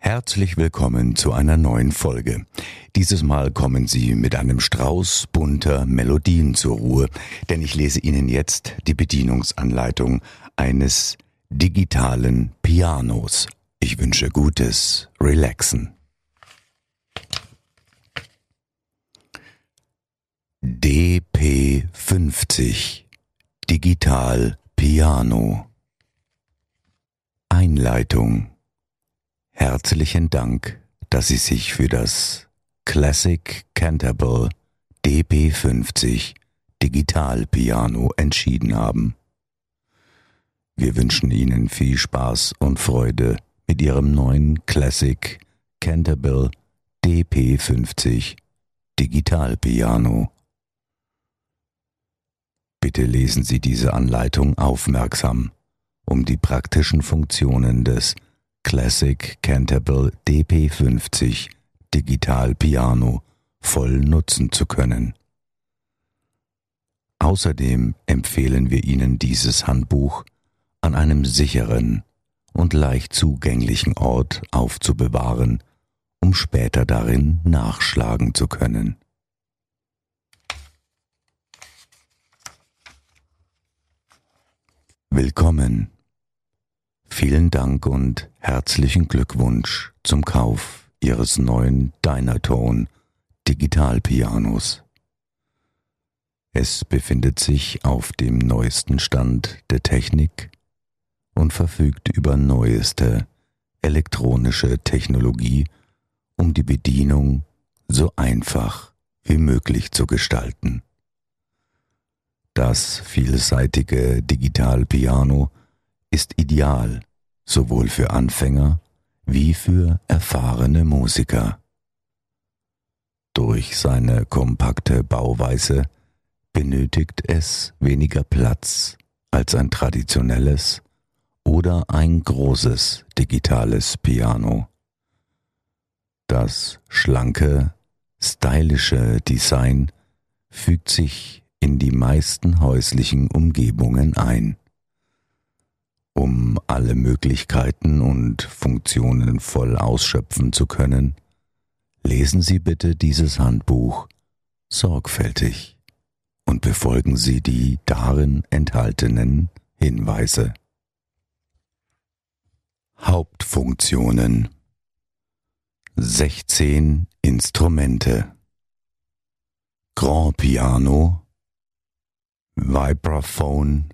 Herzlich willkommen zu einer neuen Folge. Dieses Mal kommen Sie mit einem Strauß bunter Melodien zur Ruhe, denn ich lese Ihnen jetzt die Bedienungsanleitung eines digitalen Pianos. Ich wünsche gutes Relaxen. DP50 Digital Piano Einleitung Herzlichen Dank, dass Sie sich für das Classic Canterbury DP50 Digital Piano entschieden haben. Wir wünschen Ihnen viel Spaß und Freude mit Ihrem neuen Classic Canterbury DP50 Digital Piano. Bitte lesen Sie diese Anleitung aufmerksam, um die praktischen Funktionen des Classic Canterbury DP50 Digital Piano voll nutzen zu können. Außerdem empfehlen wir Ihnen dieses Handbuch an einem sicheren und leicht zugänglichen Ort aufzubewahren, um später darin nachschlagen zu können. Willkommen Vielen Dank und herzlichen Glückwunsch zum Kauf Ihres neuen Dynatone Digitalpianos. Es befindet sich auf dem neuesten Stand der Technik und verfügt über neueste elektronische Technologie, um die Bedienung so einfach wie möglich zu gestalten. Das vielseitige Digitalpiano ist ideal sowohl für Anfänger wie für erfahrene Musiker. Durch seine kompakte Bauweise benötigt es weniger Platz als ein traditionelles oder ein großes digitales Piano. Das schlanke, stylische Design fügt sich in die meisten häuslichen Umgebungen ein. Um alle Möglichkeiten und Funktionen voll ausschöpfen zu können, lesen Sie bitte dieses Handbuch sorgfältig und befolgen Sie die darin enthaltenen Hinweise. Hauptfunktionen 16 Instrumente Grand Piano Vibraphone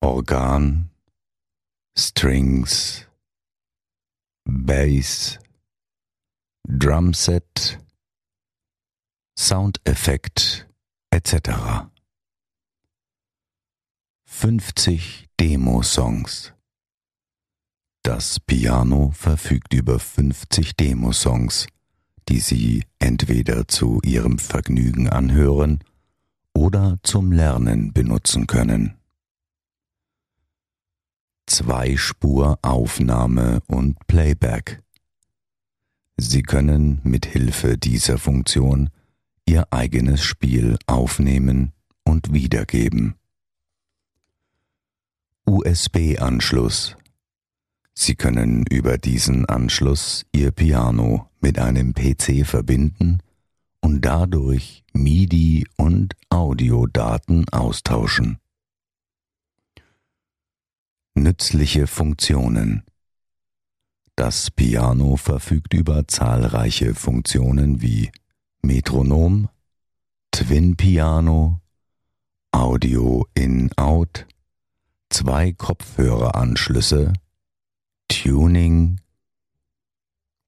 Organ, Strings, Bass, Drumset, Soundeffekt etc. 50 Demo-Songs. Das Piano verfügt über 50 Demo-Songs, die Sie entweder zu Ihrem Vergnügen anhören oder zum Lernen benutzen können. Zweispuraufnahme und Playback. Sie können mit Hilfe dieser Funktion Ihr eigenes Spiel aufnehmen und wiedergeben. USB-Anschluss. Sie können über diesen Anschluss Ihr Piano mit einem PC verbinden und dadurch MIDI und Audiodaten austauschen. Nützliche Funktionen Das Piano verfügt über zahlreiche Funktionen wie Metronom, Twin Piano, Audio In-Out, zwei Kopfhöreranschlüsse, Tuning,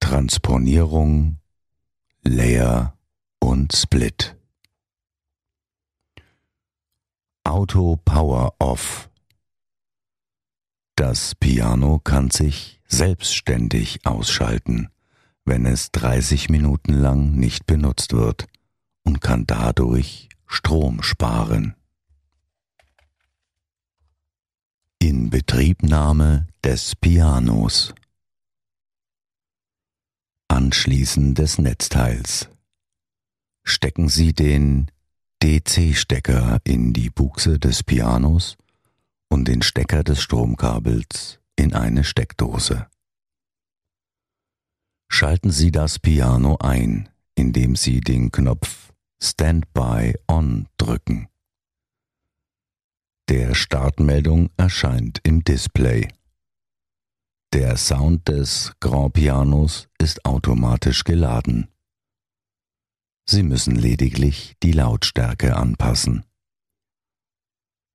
Transponierung, Layer und Split. Auto Power Off das Piano kann sich selbstständig ausschalten, wenn es 30 Minuten lang nicht benutzt wird und kann dadurch Strom sparen. Inbetriebnahme des Pianos. Anschließen des Netzteils. Stecken Sie den DC-Stecker in die Buchse des Pianos und den Stecker des Stromkabels in eine Steckdose. Schalten Sie das Piano ein, indem Sie den Knopf Standby On drücken. Der Startmeldung erscheint im Display. Der Sound des Grand Pianos ist automatisch geladen. Sie müssen lediglich die Lautstärke anpassen.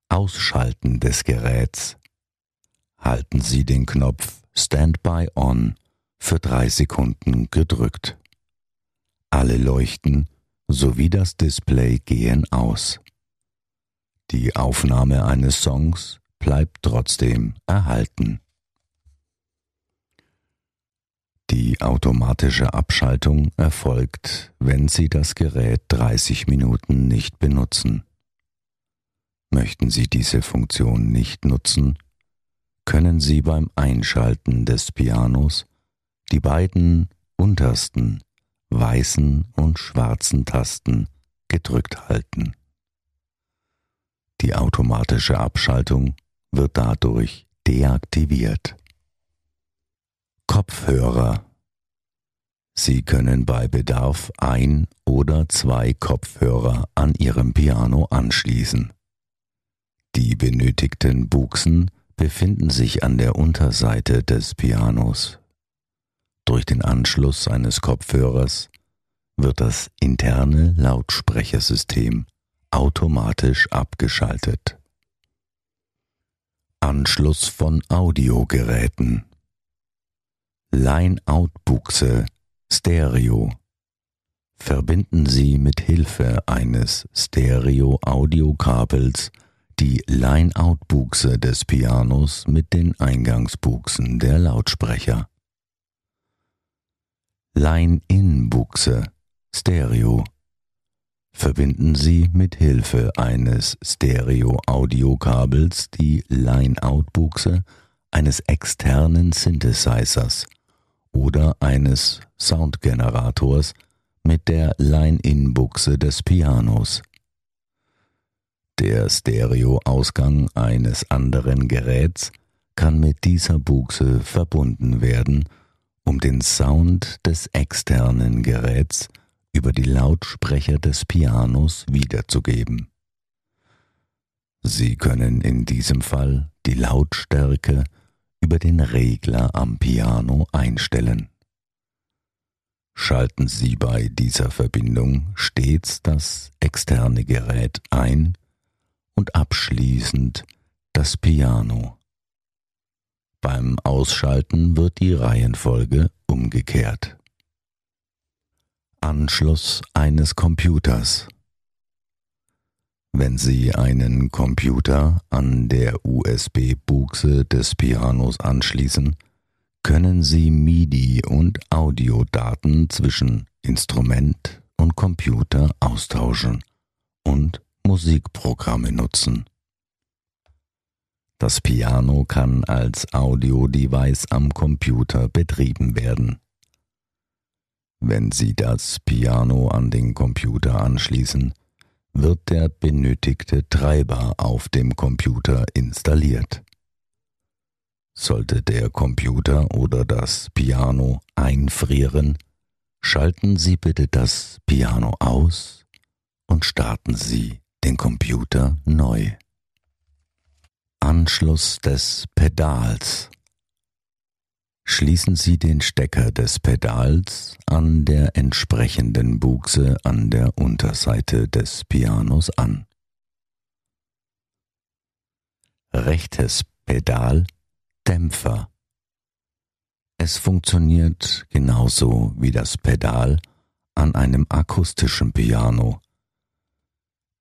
Ausschalten des Geräts. Halten Sie den Knopf Standby On für drei Sekunden gedrückt. Alle Leuchten sowie das Display gehen aus. Die Aufnahme eines Songs bleibt trotzdem erhalten. Die automatische Abschaltung erfolgt, wenn Sie das Gerät 30 Minuten nicht benutzen. Möchten Sie diese Funktion nicht nutzen, können Sie beim Einschalten des Pianos die beiden untersten weißen und schwarzen Tasten gedrückt halten. Die automatische Abschaltung wird dadurch deaktiviert. Kopfhörer Sie können bei Bedarf ein oder zwei Kopfhörer an Ihrem Piano anschließen. Die benötigten Buchsen befinden sich an der Unterseite des Pianos. Durch den Anschluss eines Kopfhörers wird das interne Lautsprechersystem automatisch abgeschaltet. Anschluss von Audiogeräten Line-Out-Buchse Stereo. Verbinden Sie mit Hilfe eines Stereo-Audiokabels die Line-Out-Buchse des Pianos mit den Eingangsbuchsen der Lautsprecher. Line-In-Buchse Stereo. Verbinden Sie mit Hilfe eines Stereo-Audiokabels die Line-Out-Buchse eines externen Synthesizers oder eines Soundgenerators mit der Line-In-Buchse des Pianos. Der Stereoausgang eines anderen Geräts kann mit dieser Buchse verbunden werden, um den Sound des externen Geräts über die Lautsprecher des Pianos wiederzugeben. Sie können in diesem Fall die Lautstärke über den Regler am Piano einstellen. Schalten Sie bei dieser Verbindung stets das externe Gerät ein und abschließend das Piano. Beim Ausschalten wird die Reihenfolge umgekehrt. Anschluss eines Computers wenn Sie einen Computer an der USB-Buchse des Pianos anschließen, können Sie MIDI und Audiodaten zwischen Instrument und Computer austauschen und Musikprogramme nutzen. Das Piano kann als Audio-Device am Computer betrieben werden. Wenn Sie das Piano an den Computer anschließen, wird der benötigte Treiber auf dem Computer installiert. Sollte der Computer oder das Piano einfrieren, schalten Sie bitte das Piano aus und starten Sie den Computer neu. Anschluss des Pedals Schließen Sie den Stecker des Pedals an der entsprechenden Buchse an der Unterseite des Pianos an. Rechtes Pedal Dämpfer. Es funktioniert genauso wie das Pedal an einem akustischen Piano.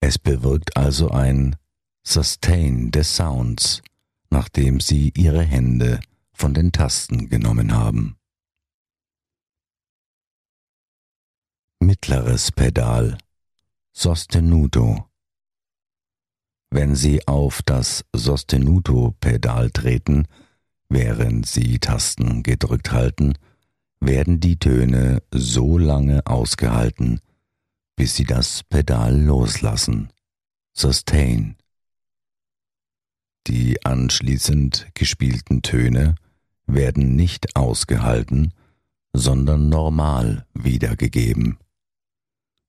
Es bewirkt also ein Sustain des Sounds, nachdem Sie Ihre Hände von den Tasten genommen haben. Mittleres Pedal Sostenuto Wenn Sie auf das Sostenuto-Pedal treten, während Sie Tasten gedrückt halten, werden die Töne so lange ausgehalten, bis Sie das Pedal loslassen. Sustain. Die anschließend gespielten Töne werden nicht ausgehalten, sondern normal wiedergegeben.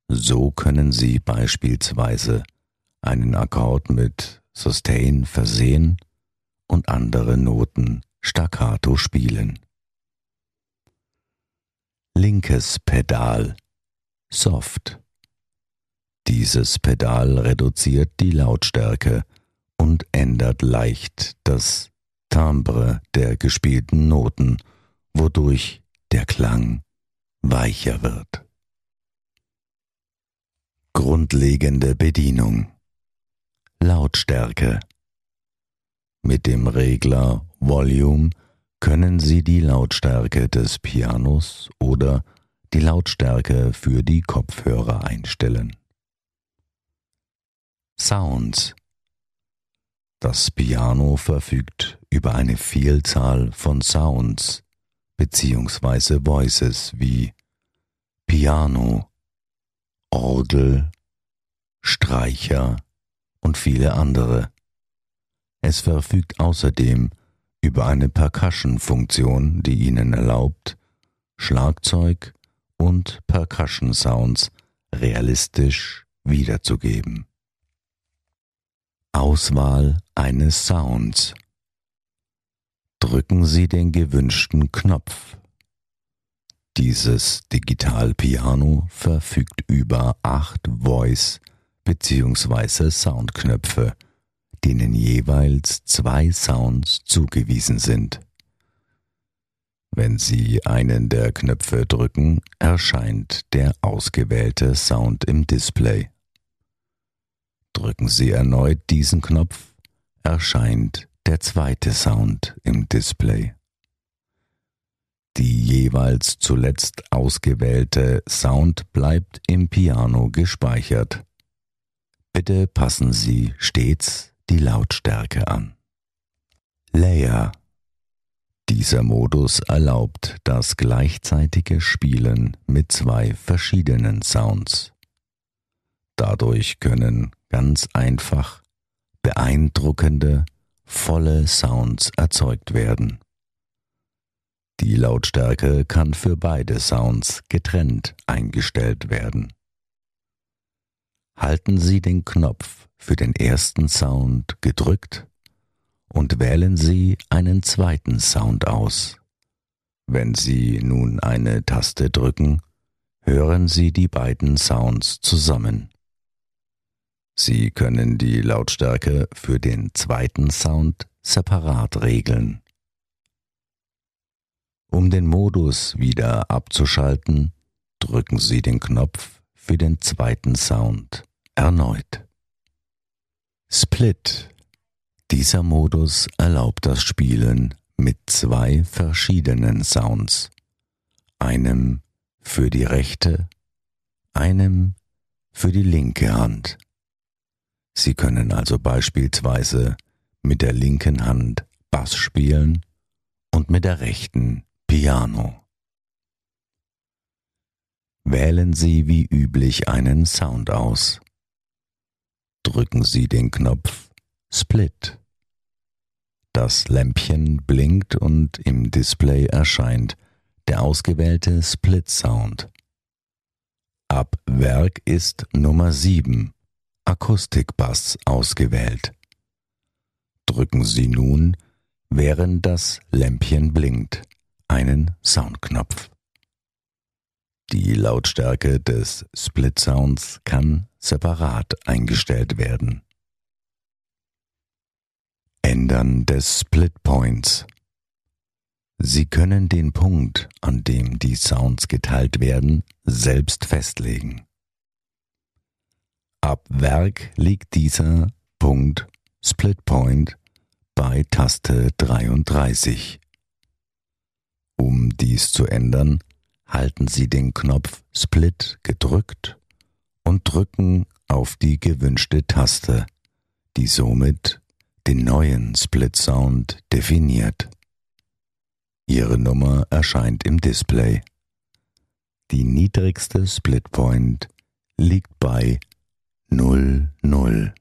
So können Sie beispielsweise einen Akkord mit Sustain versehen und andere Noten staccato spielen. Linkes Pedal Soft Dieses Pedal reduziert die Lautstärke und ändert leicht das Timbre der gespielten Noten, wodurch der Klang weicher wird. Grundlegende Bedienung Lautstärke Mit dem Regler Volume können Sie die Lautstärke des Pianos oder die Lautstärke für die Kopfhörer einstellen. Sounds Das Piano verfügt über eine Vielzahl von Sounds bzw. Voices wie Piano, Orgel, Streicher und viele andere. Es verfügt außerdem über eine Percussion-Funktion, die Ihnen erlaubt, Schlagzeug und Percussion-Sounds realistisch wiederzugeben. Auswahl eines Sounds. Drücken Sie den gewünschten Knopf. Dieses Digital-Piano verfügt über acht Voice- bzw. Soundknöpfe, denen jeweils zwei Sounds zugewiesen sind. Wenn Sie einen der Knöpfe drücken, erscheint der ausgewählte Sound im Display. Drücken Sie erneut diesen Knopf, erscheint der zweite Sound im Display. Die jeweils zuletzt ausgewählte Sound bleibt im Piano gespeichert. Bitte passen Sie stets die Lautstärke an. Layer dieser Modus erlaubt das gleichzeitige Spielen mit zwei verschiedenen Sounds. Dadurch können ganz einfach beeindruckende, volle Sounds erzeugt werden. Die Lautstärke kann für beide Sounds getrennt eingestellt werden. Halten Sie den Knopf für den ersten Sound gedrückt und wählen Sie einen zweiten Sound aus. Wenn Sie nun eine Taste drücken, hören Sie die beiden Sounds zusammen. Sie können die Lautstärke für den zweiten Sound separat regeln. Um den Modus wieder abzuschalten, drücken Sie den Knopf für den zweiten Sound erneut. Split. Dieser Modus erlaubt das Spielen mit zwei verschiedenen Sounds. Einem für die rechte, einem für die linke Hand. Sie können also beispielsweise mit der linken Hand Bass spielen und mit der rechten Piano. Wählen Sie wie üblich einen Sound aus. Drücken Sie den Knopf Split. Das Lämpchen blinkt und im Display erscheint der ausgewählte Split Sound. Ab Werk ist Nummer 7 Akustikbass ausgewählt. Drücken Sie nun, während das Lämpchen blinkt, einen Soundknopf. Die Lautstärke des Split Sounds kann separat eingestellt werden. Ändern des Split Points. Sie können den Punkt, an dem die Sounds geteilt werden, selbst festlegen. Ab Werk liegt dieser Punkt Split Point bei Taste 33. Um dies zu ändern, halten Sie den Knopf Split gedrückt und drücken auf die gewünschte Taste, die somit den neuen Split Sound definiert. Ihre Nummer erscheint im Display. Die niedrigste Split Point liegt bei 00.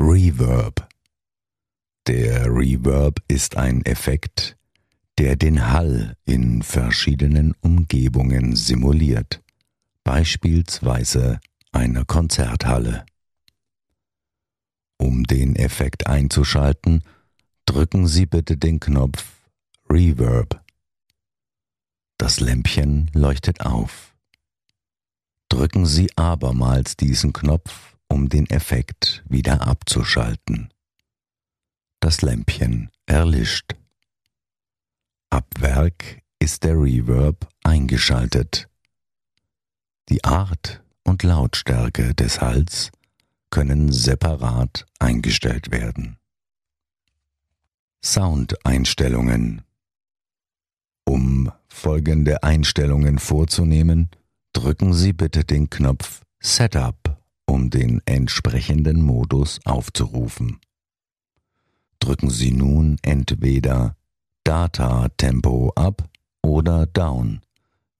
Reverb. Der Reverb ist ein Effekt, der den Hall in verschiedenen Umgebungen simuliert, beispielsweise einer Konzerthalle. Um den Effekt einzuschalten, drücken Sie bitte den Knopf Reverb. Das Lämpchen leuchtet auf. Drücken Sie abermals diesen Knopf, um den Effekt wieder abzuschalten. Das Lämpchen erlischt. Ab Werk ist der Reverb eingeschaltet. Die Art und Lautstärke des Halls können separat eingestellt werden. Soundeinstellungen Um folgende Einstellungen vorzunehmen, drücken Sie bitte den Knopf Setup, um den entsprechenden Modus aufzurufen. Drücken Sie nun entweder Data Tempo Up oder Down,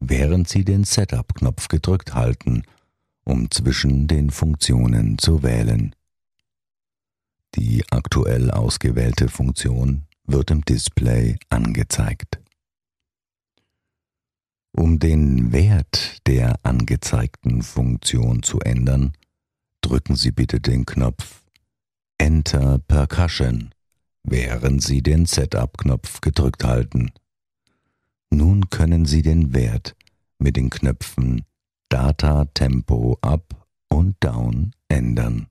während Sie den Setup-Knopf gedrückt halten, um zwischen den Funktionen zu wählen. Die aktuell ausgewählte Funktion wird im Display angezeigt. Um den Wert der angezeigten Funktion zu ändern, drücken Sie bitte den Knopf Enter Percussion während Sie den Setup-Knopf gedrückt halten. Nun können Sie den Wert mit den Knöpfen Data Tempo Up und Down ändern.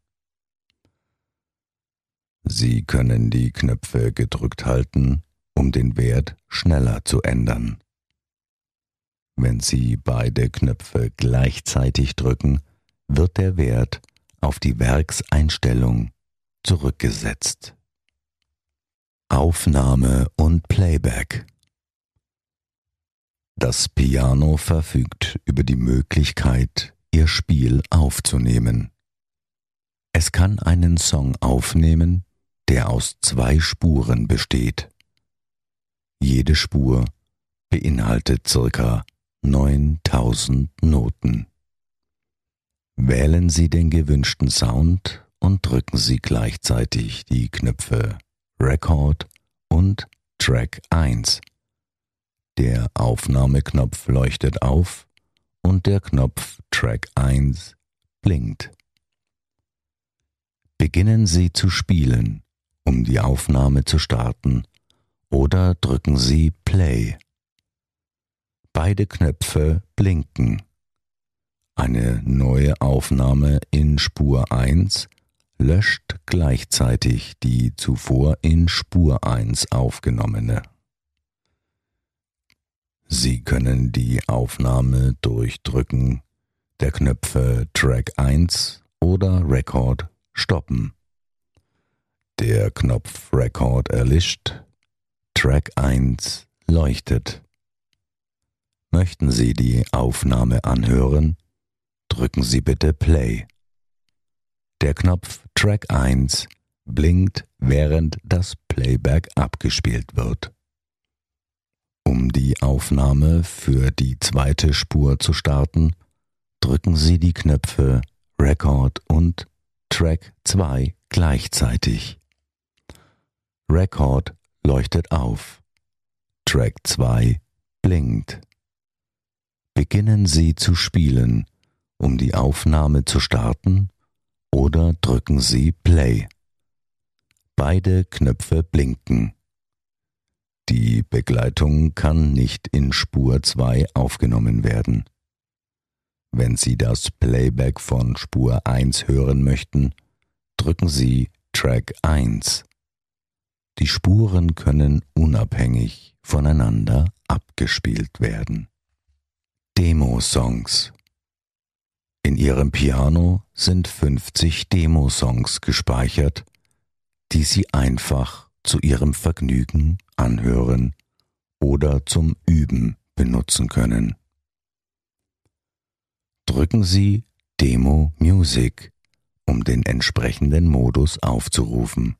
Sie können die Knöpfe gedrückt halten, um den Wert schneller zu ändern. Wenn Sie beide Knöpfe gleichzeitig drücken, wird der Wert auf die Werkseinstellung zurückgesetzt. Aufnahme und Playback Das Piano verfügt über die Möglichkeit, ihr Spiel aufzunehmen. Es kann einen Song aufnehmen, der aus zwei Spuren besteht. Jede Spur beinhaltet circa 9000 Noten. Wählen Sie den gewünschten Sound und drücken Sie gleichzeitig die Knöpfe Record und Track 1. Der Aufnahmeknopf leuchtet auf und der Knopf Track 1 blinkt. Beginnen Sie zu spielen, um die Aufnahme zu starten, oder drücken Sie Play. Beide Knöpfe blinken. Eine neue Aufnahme in Spur 1 löscht gleichzeitig die zuvor in Spur 1 aufgenommene. Sie können die Aufnahme durch Drücken der Knöpfe Track 1 oder Record stoppen. Der Knopf Record erlischt, Track 1 leuchtet. Möchten Sie die Aufnahme anhören? Drücken Sie bitte Play. Der Knopf Track 1 blinkt, während das Playback abgespielt wird. Um die Aufnahme für die zweite Spur zu starten, drücken Sie die Knöpfe Record und Track 2 gleichzeitig. Record leuchtet auf. Track 2 blinkt. Beginnen Sie zu spielen, um die Aufnahme zu starten oder drücken Sie Play. Beide Knöpfe blinken. Die Begleitung kann nicht in Spur 2 aufgenommen werden. Wenn Sie das Playback von Spur 1 hören möchten, drücken Sie Track 1. Die Spuren können unabhängig voneinander abgespielt werden. Demo-Songs in ihrem Piano sind 50 Demosongs gespeichert, die Sie einfach zu Ihrem Vergnügen anhören oder zum Üben benutzen können. Drücken Sie Demo Music, um den entsprechenden Modus aufzurufen.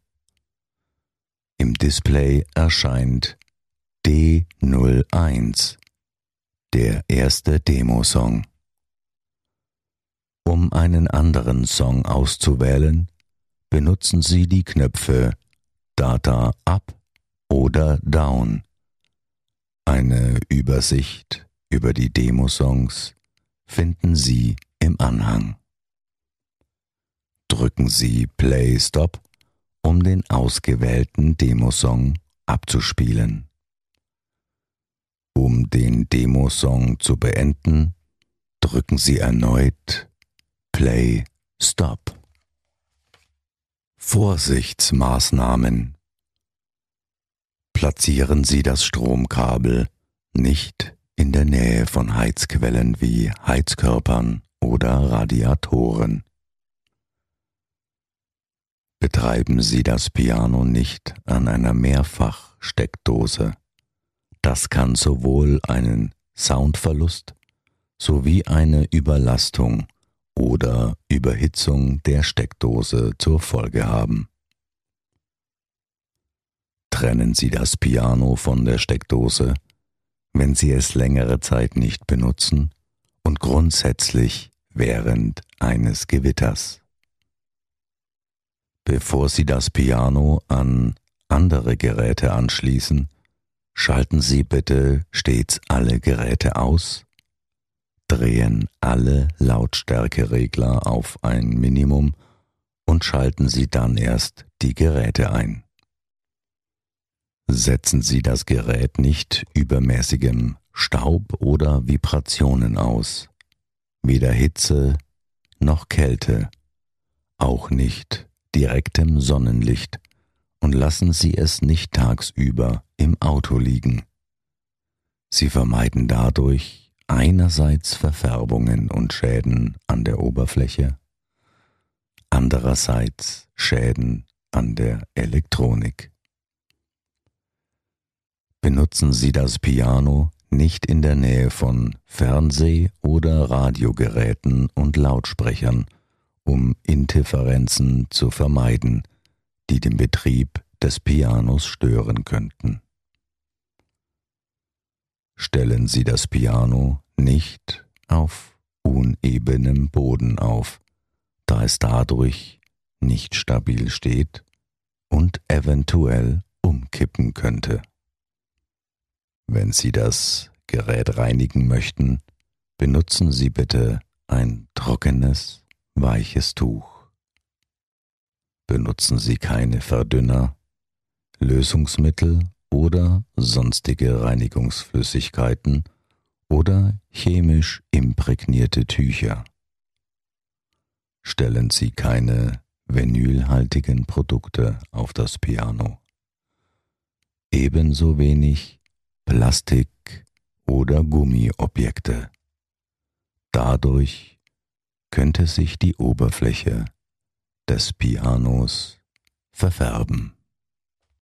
Im Display erscheint D01, der erste Demosong. Um einen anderen Song auszuwählen, benutzen Sie die Knöpfe Data Up oder Down. Eine Übersicht über die Demosongs finden Sie im Anhang. Drücken Sie Play Stop, um den ausgewählten Demosong abzuspielen. Den Demosong zu beenden, drücken Sie erneut Play Stop. Vorsichtsmaßnahmen Platzieren Sie das Stromkabel nicht in der Nähe von Heizquellen wie Heizkörpern oder Radiatoren. Betreiben Sie das Piano nicht an einer Mehrfachsteckdose. Das kann sowohl einen Soundverlust sowie eine Überlastung oder Überhitzung der Steckdose zur Folge haben. Trennen Sie das Piano von der Steckdose, wenn Sie es längere Zeit nicht benutzen und grundsätzlich während eines Gewitters. Bevor Sie das Piano an andere Geräte anschließen, schalten Sie bitte stets alle Geräte aus. Drehen alle Lautstärkeregler auf ein Minimum und schalten Sie dann erst die Geräte ein. Setzen Sie das Gerät nicht übermäßigem Staub oder Vibrationen aus, weder Hitze noch Kälte, auch nicht direktem Sonnenlicht und lassen Sie es nicht tagsüber im Auto liegen. Sie vermeiden dadurch einerseits Verfärbungen und Schäden an der Oberfläche, andererseits Schäden an der Elektronik. Benutzen Sie das Piano nicht in der Nähe von Fernseh- oder Radiogeräten und Lautsprechern, um Interferenzen zu vermeiden, die den Betrieb des Pianos stören könnten stellen Sie das Piano nicht auf unebenem Boden auf, da es dadurch nicht stabil steht und eventuell umkippen könnte. Wenn Sie das Gerät reinigen möchten, benutzen Sie bitte ein trockenes, weiches Tuch. Benutzen Sie keine Verdünner, Lösungsmittel oder sonstige Reinigungsflüssigkeiten oder chemisch imprägnierte Tücher. Stellen Sie keine vinylhaltigen Produkte auf das Piano. Ebenso wenig Plastik- oder Gummiobjekte. Dadurch könnte sich die Oberfläche des Pianos verfärben.